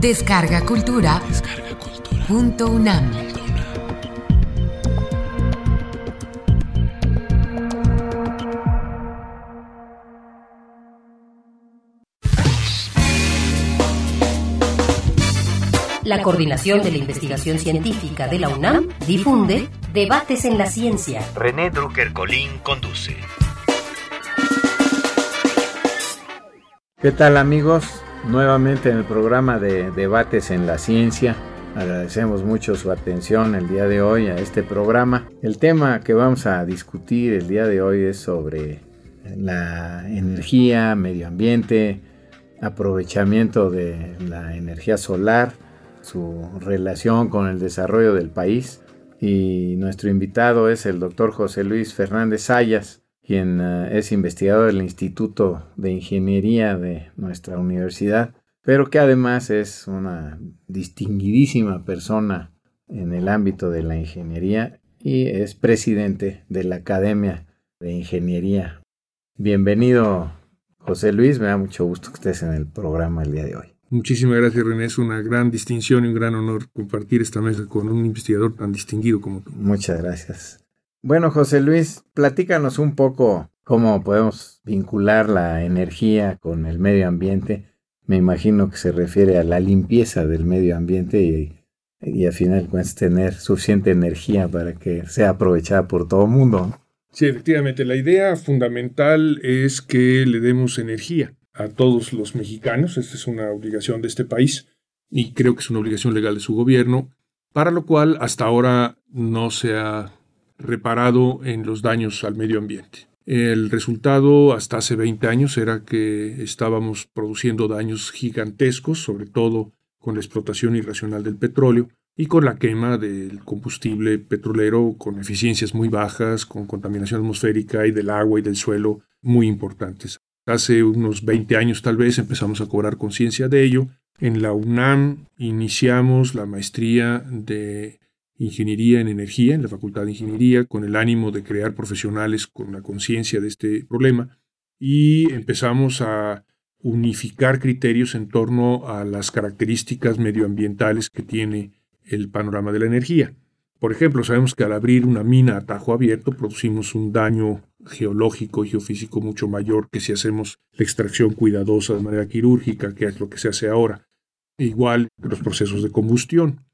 Descarga Cultura. Punto UNAM. La Coordinación de la Investigación Científica de la UNAM difunde Debates en la Ciencia. René Drucker Colín conduce. ¿Qué tal amigos? Nuevamente en el programa de Debates en la Ciencia. Agradecemos mucho su atención el día de hoy a este programa. El tema que vamos a discutir el día de hoy es sobre la energía, medio ambiente, aprovechamiento de la energía solar, su relación con el desarrollo del país. Y nuestro invitado es el doctor José Luis Fernández Sayas, quien eh, es investigador del Instituto de Ingeniería de nuestra universidad, pero que además es una distinguidísima persona en el ámbito de la ingeniería y es presidente de la Academia de Ingeniería. Bienvenido, José Luis, me da mucho gusto que estés en el programa el día de hoy. Muchísimas gracias, René. Es una gran distinción y un gran honor compartir esta mesa con un investigador tan distinguido como tú. Muchas gracias. Bueno, José Luis, platícanos un poco cómo podemos vincular la energía con el medio ambiente. Me imagino que se refiere a la limpieza del medio ambiente y, y al final puedes tener suficiente energía para que sea aprovechada por todo el mundo. Sí, efectivamente, la idea fundamental es que le demos energía a todos los mexicanos. Esta es una obligación de este país y creo que es una obligación legal de su gobierno, para lo cual hasta ahora no se ha reparado en los daños al medio ambiente. El resultado hasta hace 20 años era que estábamos produciendo daños gigantescos, sobre todo con la explotación irracional del petróleo y con la quema del combustible petrolero con eficiencias muy bajas, con contaminación atmosférica y del agua y del suelo muy importantes. Hace unos 20 años tal vez empezamos a cobrar conciencia de ello. En la UNAM iniciamos la maestría de Ingeniería en Energía, en la Facultad de Ingeniería, con el ánimo de crear profesionales con la conciencia de este problema y empezamos a unificar criterios en torno a las características medioambientales que tiene el panorama de la energía. Por ejemplo, sabemos que al abrir una mina a tajo abierto producimos un daño geológico y geofísico mucho mayor que si hacemos la extracción cuidadosa de manera quirúrgica, que es lo que se hace ahora. Igual los procesos de combustión.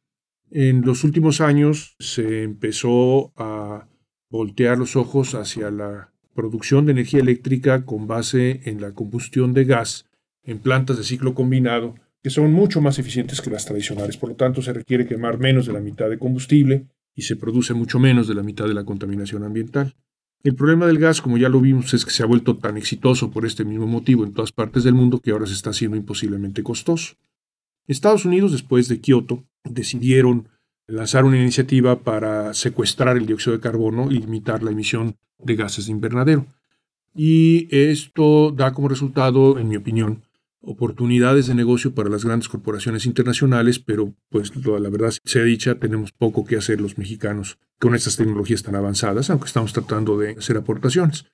En los últimos años se empezó a voltear los ojos hacia la producción de energía eléctrica con base en la combustión de gas en plantas de ciclo combinado que son mucho más eficientes que las tradicionales. Por lo tanto, se requiere quemar menos de la mitad de combustible y se produce mucho menos de la mitad de la contaminación ambiental. El problema del gas, como ya lo vimos, es que se ha vuelto tan exitoso por este mismo motivo en todas partes del mundo que ahora se está haciendo imposiblemente costoso. Estados Unidos, después de Kioto, decidieron lanzar una iniciativa para secuestrar el dióxido de carbono y limitar la emisión de gases de invernadero. Y esto da como resultado, en mi opinión, oportunidades de negocio para las grandes corporaciones internacionales, pero pues la verdad sea dicha, tenemos poco que hacer los mexicanos con estas tecnologías tan avanzadas, aunque estamos tratando de hacer aportaciones.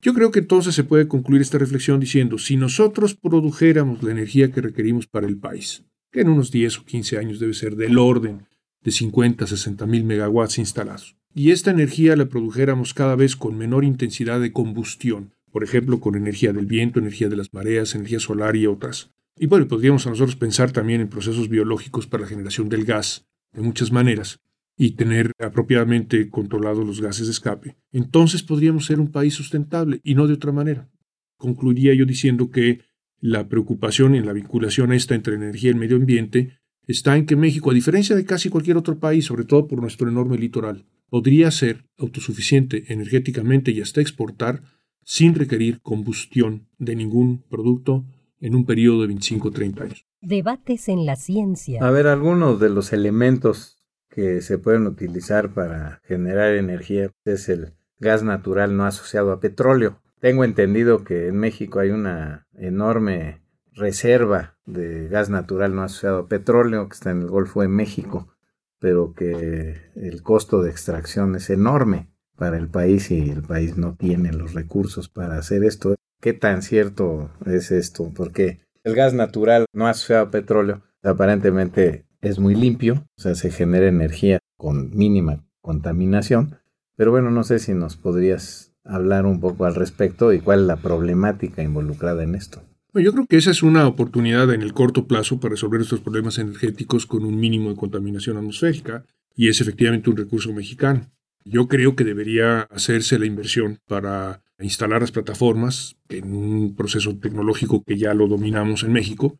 Yo creo que entonces se puede concluir esta reflexión diciendo, si nosotros produjéramos la energía que requerimos para el país, que en unos 10 o 15 años debe ser del orden de 50 a 60 mil megawatts instalados, y esta energía la produjéramos cada vez con menor intensidad de combustión, por ejemplo, con energía del viento, energía de las mareas, energía solar y otras. Y bueno, podríamos a nosotros pensar también en procesos biológicos para la generación del gas, de muchas maneras, y tener apropiadamente controlados los gases de escape. Entonces podríamos ser un país sustentable y no de otra manera. Concluiría yo diciendo que la preocupación en la vinculación esta entre energía y el medio ambiente está en que México, a diferencia de casi cualquier otro país, sobre todo por nuestro enorme litoral, podría ser autosuficiente energéticamente y hasta exportar sin requerir combustión de ningún producto en un periodo de 25 o 30 años. Debates en la ciencia. A ver, algunos de los elementos que se pueden utilizar para generar energía es el gas natural no asociado a petróleo. Tengo entendido que en México hay una enorme reserva de gas natural no asociado a petróleo que está en el Golfo de México, pero que el costo de extracción es enorme para el país y el país no tiene los recursos para hacer esto. ¿Qué tan cierto es esto? Porque el gas natural no asociado a petróleo Aparentemente es muy limpio, o sea, se genera energía con mínima contaminación, pero bueno, no sé si nos podrías hablar un poco al respecto y cuál es la problemática involucrada en esto. Yo creo que esa es una oportunidad en el corto plazo para resolver estos problemas energéticos con un mínimo de contaminación atmosférica y es efectivamente un recurso mexicano. Yo creo que debería hacerse la inversión para instalar las plataformas en un proceso tecnológico que ya lo dominamos en México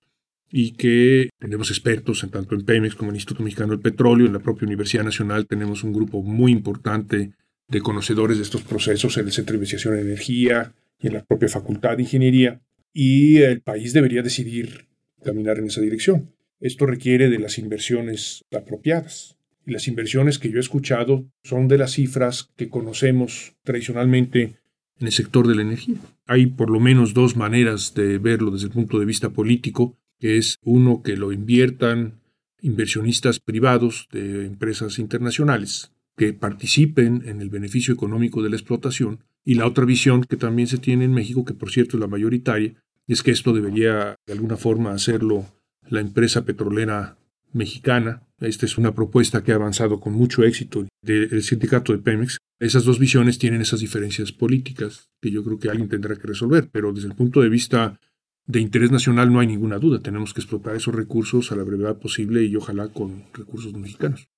y que tenemos expertos en tanto en Pemex como en el Instituto Mexicano del Petróleo, en la propia Universidad Nacional tenemos un grupo muy importante de conocedores de estos procesos en el Centro de Investigación en Energía y en la propia Facultad de Ingeniería, y el país debería decidir caminar en esa dirección. Esto requiere de las inversiones apropiadas. Y las inversiones que yo he escuchado son de las cifras que conocemos tradicionalmente en el sector de la energía. Hay por lo menos dos maneras de verlo desde el punto de vista político, que es uno que lo inviertan inversionistas privados de empresas internacionales que participen en el beneficio económico de la explotación y la otra visión que también se tiene en México, que por cierto es la mayoritaria, es que esto debería de alguna forma hacerlo la empresa petrolera mexicana. Esta es una propuesta que ha avanzado con mucho éxito del sindicato de Pemex. Esas dos visiones tienen esas diferencias políticas que yo creo que alguien tendrá que resolver, pero desde el punto de vista de interés nacional no hay ninguna duda. Tenemos que explotar esos recursos a la brevedad posible y ojalá con recursos mexicanos.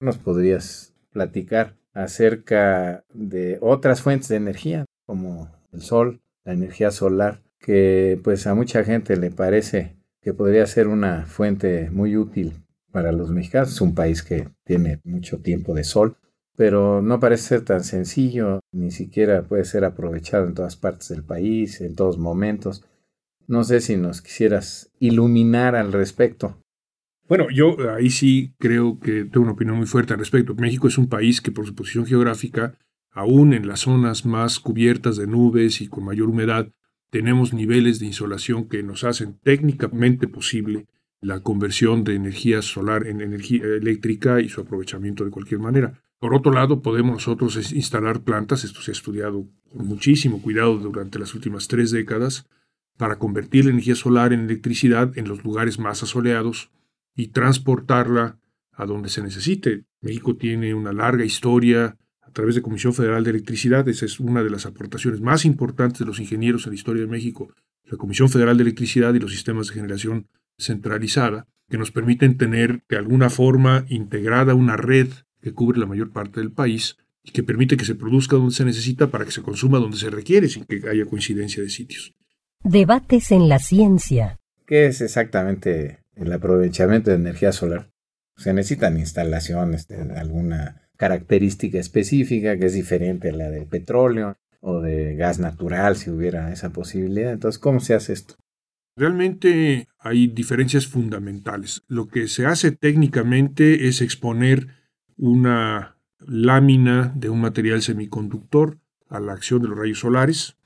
¿Nos podrías platicar acerca de otras fuentes de energía como el sol, la energía solar, que pues a mucha gente le parece que podría ser una fuente muy útil para los mexicanos. Es un país que tiene mucho tiempo de sol, pero no parece ser tan sencillo, ni siquiera puede ser aprovechado en todas partes del país, en todos momentos. No sé si nos quisieras iluminar al respecto. Bueno, yo ahí sí creo que tengo una opinión muy fuerte al respecto. México es un país que por su posición geográfica, aún en las zonas más cubiertas de nubes y con mayor humedad, tenemos niveles de insolación que nos hacen técnicamente posible la conversión de energía solar en energía eléctrica y su aprovechamiento de cualquier manera. Por otro lado, podemos nosotros instalar plantas, esto se ha estudiado con muchísimo cuidado durante las últimas tres décadas, para convertir la energía solar en electricidad en los lugares más asoleados y transportarla a donde se necesite. México tiene una larga historia a través de Comisión Federal de Electricidad. Esa es una de las aportaciones más importantes de los ingenieros en la historia de México. La Comisión Federal de Electricidad y los sistemas de generación centralizada, que nos permiten tener de alguna forma integrada una red que cubre la mayor parte del país y que permite que se produzca donde se necesita para que se consuma donde se requiere sin que haya coincidencia de sitios. Debates en la ciencia. ¿Qué es exactamente el aprovechamiento de energía solar? Se necesitan instalaciones de alguna característica específica que es diferente a la del petróleo o de gas natural si hubiera esa posibilidad. Entonces, ¿cómo se hace esto? Realmente hay diferencias fundamentales. Lo que se hace técnicamente es exponer una lámina de un material semiconductor a la acción de los rayos solares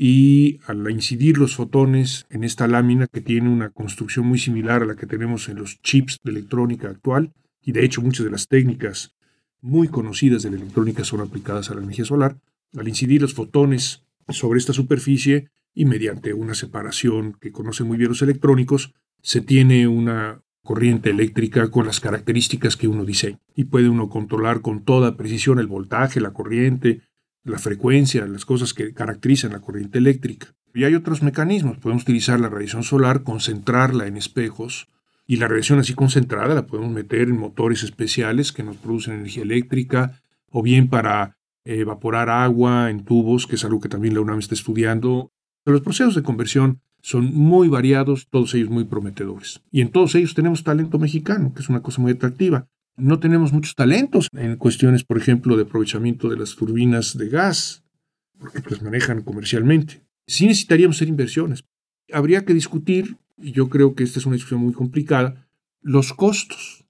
y al incidir los fotones en esta lámina que tiene una construcción muy similar a la que tenemos en los chips de electrónica actual y de hecho muchas de las técnicas muy conocidas de la electrónica son aplicadas a la energía solar, al incidir los fotones sobre esta superficie y mediante una separación que conocen muy bien los electrónicos, se tiene una corriente eléctrica con las características que uno diseña. Y puede uno controlar con toda precisión el voltaje, la corriente, la frecuencia, las cosas que caracterizan la corriente eléctrica. Y hay otros mecanismos, podemos utilizar la radiación solar, concentrarla en espejos y la radiación así concentrada la podemos meter en motores especiales que nos producen energía eléctrica o bien para evaporar agua en tubos, que es algo que también la UNAM está estudiando. los procesos de conversión son muy variados, todos ellos muy prometedores. Y en todos ellos tenemos talento mexicano, que es una cosa muy atractiva. No tenemos muchos talentos en cuestiones, por ejemplo, de aprovechamiento de las turbinas de gas, porque las manejan comercialmente. Sí necesitaríamos hacer inversiones. Habría que discutir y yo creo que esta es una discusión muy complicada, los costos.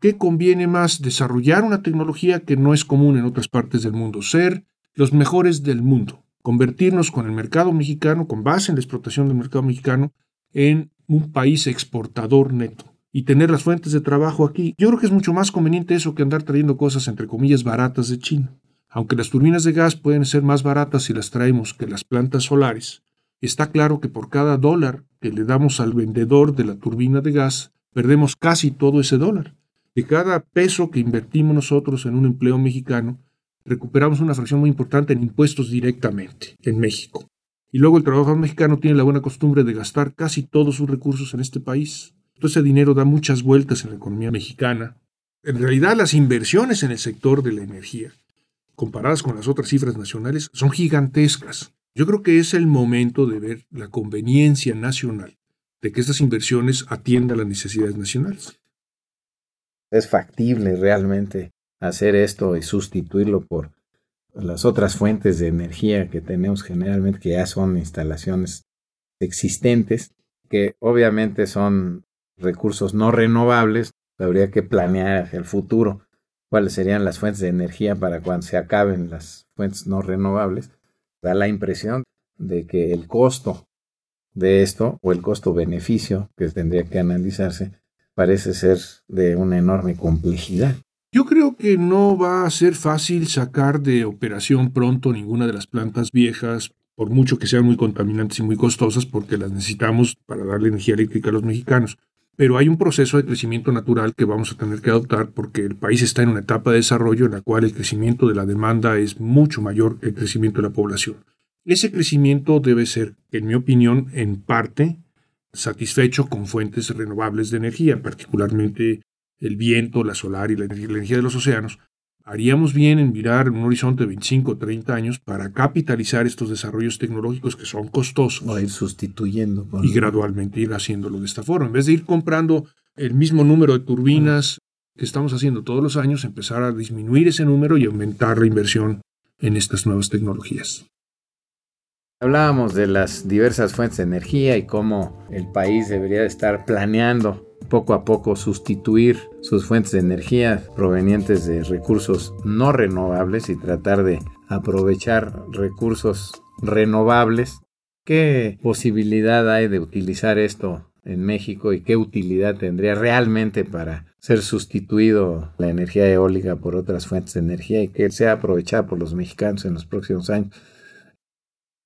¿Qué conviene más desarrollar una tecnología que no es común en otras partes del mundo? Ser los mejores del mundo, convertirnos con el mercado mexicano, con base en la explotación del mercado mexicano, en un país exportador neto y tener las fuentes de trabajo aquí. Yo creo que es mucho más conveniente eso que andar trayendo cosas entre comillas baratas de China. Aunque las turbinas de gas pueden ser más baratas si las traemos que las plantas solares, está claro que por cada dólar que le damos al vendedor de la turbina de gas, perdemos casi todo ese dólar. De cada peso que invertimos nosotros en un empleo mexicano, recuperamos una fracción muy importante en impuestos directamente en México. Y luego el trabajador mexicano tiene la buena costumbre de gastar casi todos sus recursos en este país. Todo ese dinero da muchas vueltas en la economía mexicana. En realidad las inversiones en el sector de la energía, comparadas con las otras cifras nacionales, son gigantescas. Yo creo que es el momento de ver la conveniencia nacional de que estas inversiones atiendan las necesidades nacionales. Es factible realmente hacer esto y sustituirlo por las otras fuentes de energía que tenemos generalmente, que ya son instalaciones existentes, que obviamente son recursos no renovables, habría que planear el futuro cuáles serían las fuentes de energía para cuando se acaben las fuentes no renovables. Da la impresión de que el costo de esto o el costo-beneficio que tendría que analizarse parece ser de una enorme complejidad. Yo creo que no va a ser fácil sacar de operación pronto ninguna de las plantas viejas, por mucho que sean muy contaminantes y muy costosas, porque las necesitamos para darle energía eléctrica a los mexicanos. Pero hay un proceso de crecimiento natural que vamos a tener que adoptar porque el país está en una etapa de desarrollo en la cual el crecimiento de la demanda es mucho mayor que el crecimiento de la población. Ese crecimiento debe ser, en mi opinión, en parte satisfecho con fuentes renovables de energía, particularmente el viento, la solar y la energía de los océanos, haríamos bien en mirar un horizonte de 25 o 30 años para capitalizar estos desarrollos tecnológicos que son costosos. O ir sustituyendo. Y gradualmente ir haciéndolo de esta forma. En vez de ir comprando el mismo número de turbinas que estamos haciendo todos los años, empezar a disminuir ese número y aumentar la inversión en estas nuevas tecnologías. Hablábamos de las diversas fuentes de energía y cómo el país debería estar planeando poco a poco sustituir sus fuentes de energía provenientes de recursos no renovables y tratar de aprovechar recursos renovables. ¿Qué posibilidad hay de utilizar esto en México y qué utilidad tendría realmente para ser sustituido la energía eólica por otras fuentes de energía y que sea aprovechada por los mexicanos en los próximos años?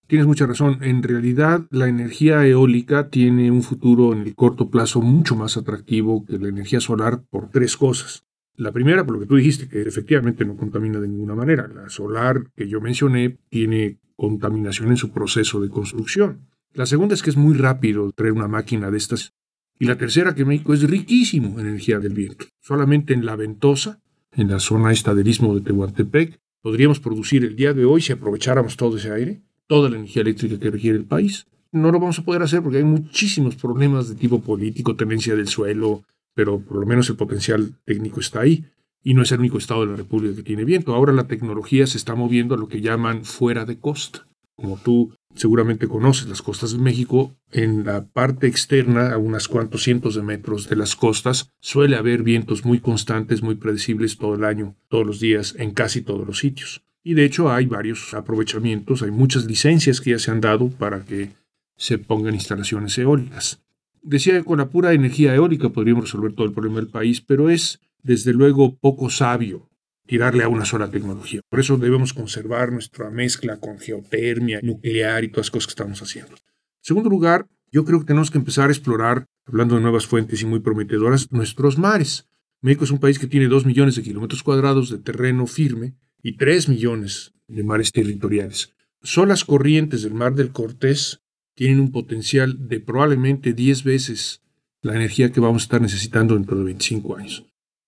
Tienes mucha razón. En realidad, la energía eólica tiene un futuro en el corto plazo mucho más atractivo que la energía solar por tres cosas. La primera, por lo que tú dijiste, que efectivamente no contamina de ninguna manera. La solar que yo mencioné tiene contaminación en su proceso de construcción. La segunda es que es muy rápido traer una máquina de estas. Y la tercera, que México es riquísimo en energía del viento. Solamente en la ventosa, en la zona esta del istmo de Tehuantepec, podríamos producir el día de hoy, si aprovecháramos todo ese aire, toda la energía eléctrica que requiere el país. No lo vamos a poder hacer porque hay muchísimos problemas de tipo político, tenencia del suelo, pero por lo menos el potencial técnico está ahí. Y no es el único estado de la República que tiene viento. Ahora la tecnología se está moviendo a lo que llaman fuera de costa. Como tú seguramente conoces las costas de México, en la parte externa, a unas cuantos cientos de metros de las costas, suele haber vientos muy constantes, muy predecibles todo el año, todos los días, en casi todos los sitios. Y de hecho hay varios aprovechamientos, hay muchas licencias que ya se han dado para que se pongan instalaciones eólicas. Decía que con la pura energía eólica podríamos resolver todo el problema del país, pero es desde luego poco sabio tirarle a una sola tecnología. Por eso debemos conservar nuestra mezcla con geotermia, nuclear y todas las cosas que estamos haciendo. En segundo lugar, yo creo que tenemos que empezar a explorar, hablando de nuevas fuentes y muy prometedoras, nuestros mares. México es un país que tiene dos millones de kilómetros cuadrados de terreno firme y 3 millones de mares territoriales. Son las corrientes del mar del Cortés tienen un potencial de probablemente 10 veces la energía que vamos a estar necesitando dentro de 25 años.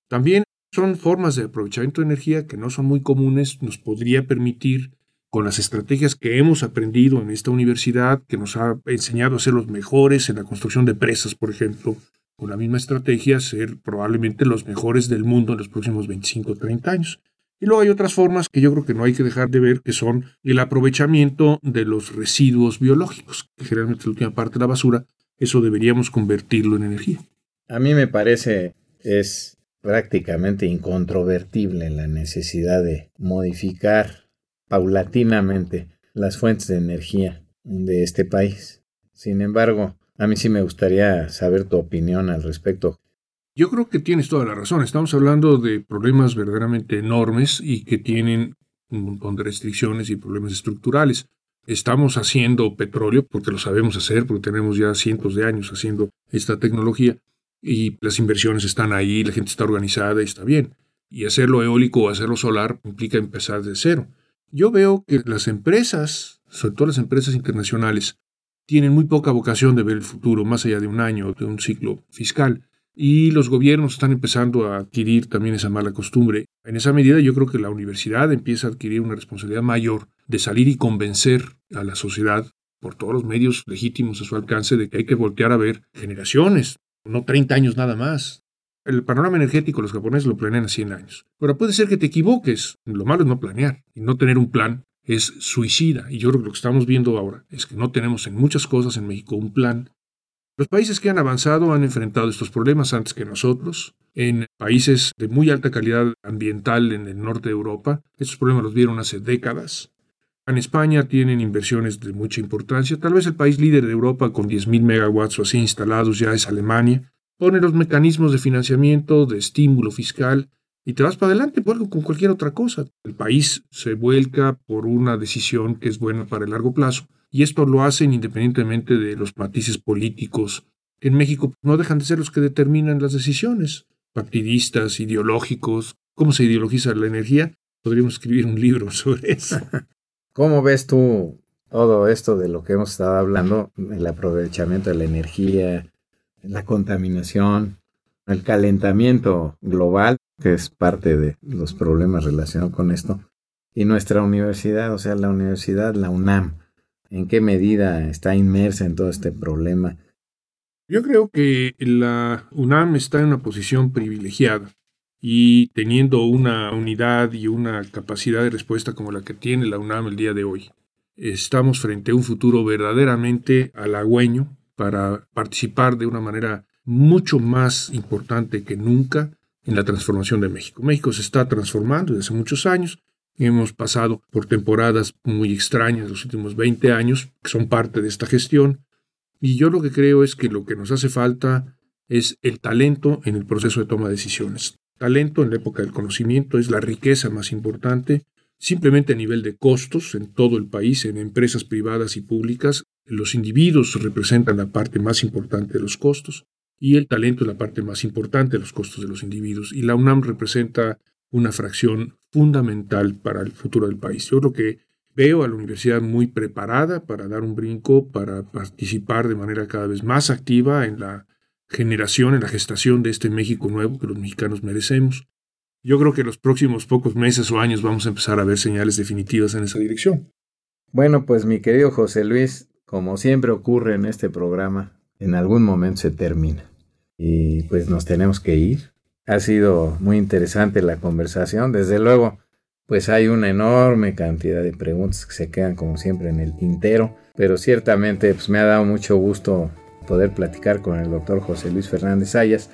También son formas de aprovechamiento de energía que no son muy comunes, nos podría permitir, con las estrategias que hemos aprendido en esta universidad, que nos ha enseñado a ser los mejores en la construcción de presas, por ejemplo, con la misma estrategia, ser probablemente los mejores del mundo en los próximos 25 o 30 años. Y luego hay otras formas que yo creo que no hay que dejar de ver, que son el aprovechamiento de los residuos biológicos, que generalmente es la última parte de la basura, eso deberíamos convertirlo en energía. A mí me parece es prácticamente incontrovertible la necesidad de modificar paulatinamente las fuentes de energía de este país. Sin embargo, a mí sí me gustaría saber tu opinión al respecto. Yo creo que tienes toda la razón. Estamos hablando de problemas verdaderamente enormes y que tienen un montón de restricciones y problemas estructurales. Estamos haciendo petróleo porque lo sabemos hacer, porque tenemos ya cientos de años haciendo esta tecnología. y las inversiones están ahí, la gente está organizada y está bien. Y hacerlo eólico o hacerlo solar implica empezar de cero. Yo veo que las empresas, sobre todo las empresas internacionales, tienen muy poca vocación de ver el futuro más allá de un año, de un ciclo fiscal. Y los gobiernos están empezando a adquirir también esa mala costumbre. En esa medida yo creo que la universidad empieza a adquirir una responsabilidad mayor de salir y convencer a la sociedad por todos los medios legítimos a su alcance de que hay que voltear a ver generaciones, no 30 años nada más. El panorama energético los japoneses lo planean a 100 años. Ahora puede ser que te equivoques. Lo malo es no planear y no tener un plan es suicida. Y yo creo que lo que estamos viendo ahora es que no tenemos en muchas cosas en México un plan. Los países que han avanzado han enfrentado estos problemas antes que nosotros. En países de muy alta calidad ambiental en el norte de Europa, estos problemas los vieron hace décadas. En España tienen inversiones de mucha importancia. Tal vez el país líder de Europa con 10.000 megawatts o así instalados ya es Alemania. Pone los mecanismos de financiamiento, de estímulo fiscal y te vas para adelante con cualquier otra cosa. El país se vuelca por una decisión que es buena para el largo plazo y esto lo hacen independientemente de los matices políticos en México no dejan de ser los que determinan las decisiones. Partidistas, ideológicos, cómo se ideologiza la energía. Podríamos escribir un libro sobre eso. ¿Cómo ves tú todo esto de lo que hemos estado hablando, el aprovechamiento de la energía, la contaminación, el calentamiento global, que es parte de los problemas relacionados con esto, y nuestra universidad, o sea, la universidad, la UNAM, ¿en qué medida está inmersa en todo este problema? Yo creo que la UNAM está en una posición privilegiada y teniendo una unidad y una capacidad de respuesta como la que tiene la UNAM el día de hoy. Estamos frente a un futuro verdaderamente halagüeño para participar de una manera mucho más importante que nunca en la transformación de México. México se está transformando desde hace muchos años. Hemos pasado por temporadas muy extrañas los últimos 20 años, que son parte de esta gestión. Y yo lo que creo es que lo que nos hace falta es el talento en el proceso de toma de decisiones. Talento en la época del conocimiento es la riqueza más importante, simplemente a nivel de costos en todo el país, en empresas privadas y públicas. Los individuos representan la parte más importante de los costos y el talento es la parte más importante de los costos de los individuos. Y la UNAM representa una fracción fundamental para el futuro del país. Yo creo que veo a la universidad muy preparada para dar un brinco, para participar de manera cada vez más activa en la generación, en la gestación de este México nuevo que los mexicanos merecemos. Yo creo que en los próximos pocos meses o años vamos a empezar a ver señales definitivas en esa dirección. Bueno, pues mi querido José Luis, como siempre ocurre en este programa, en algún momento se termina y pues nos tenemos que ir. Ha sido muy interesante la conversación, desde luego, pues hay una enorme cantidad de preguntas que se quedan como siempre en el tintero, pero ciertamente pues me ha dado mucho gusto poder platicar con el doctor José Luis Fernández Ayas,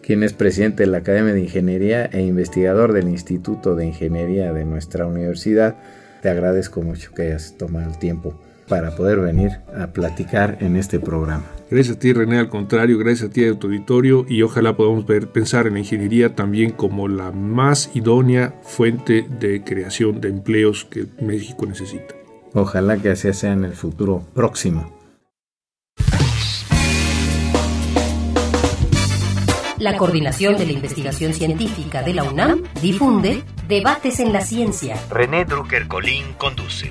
quien es presidente de la Academia de Ingeniería e investigador del Instituto de Ingeniería de nuestra universidad. Te agradezco mucho que hayas tomado el tiempo para poder venir a platicar en este programa. Gracias a ti, René, al contrario, gracias a ti, a tu auditorio, y ojalá podamos ver, pensar en la ingeniería también como la más idónea fuente de creación de empleos que México necesita. Ojalá que así sea en el futuro próximo. La Coordinación de la Investigación Científica de la UNAM difunde Debates en la Ciencia. René Drucker Colín conduce.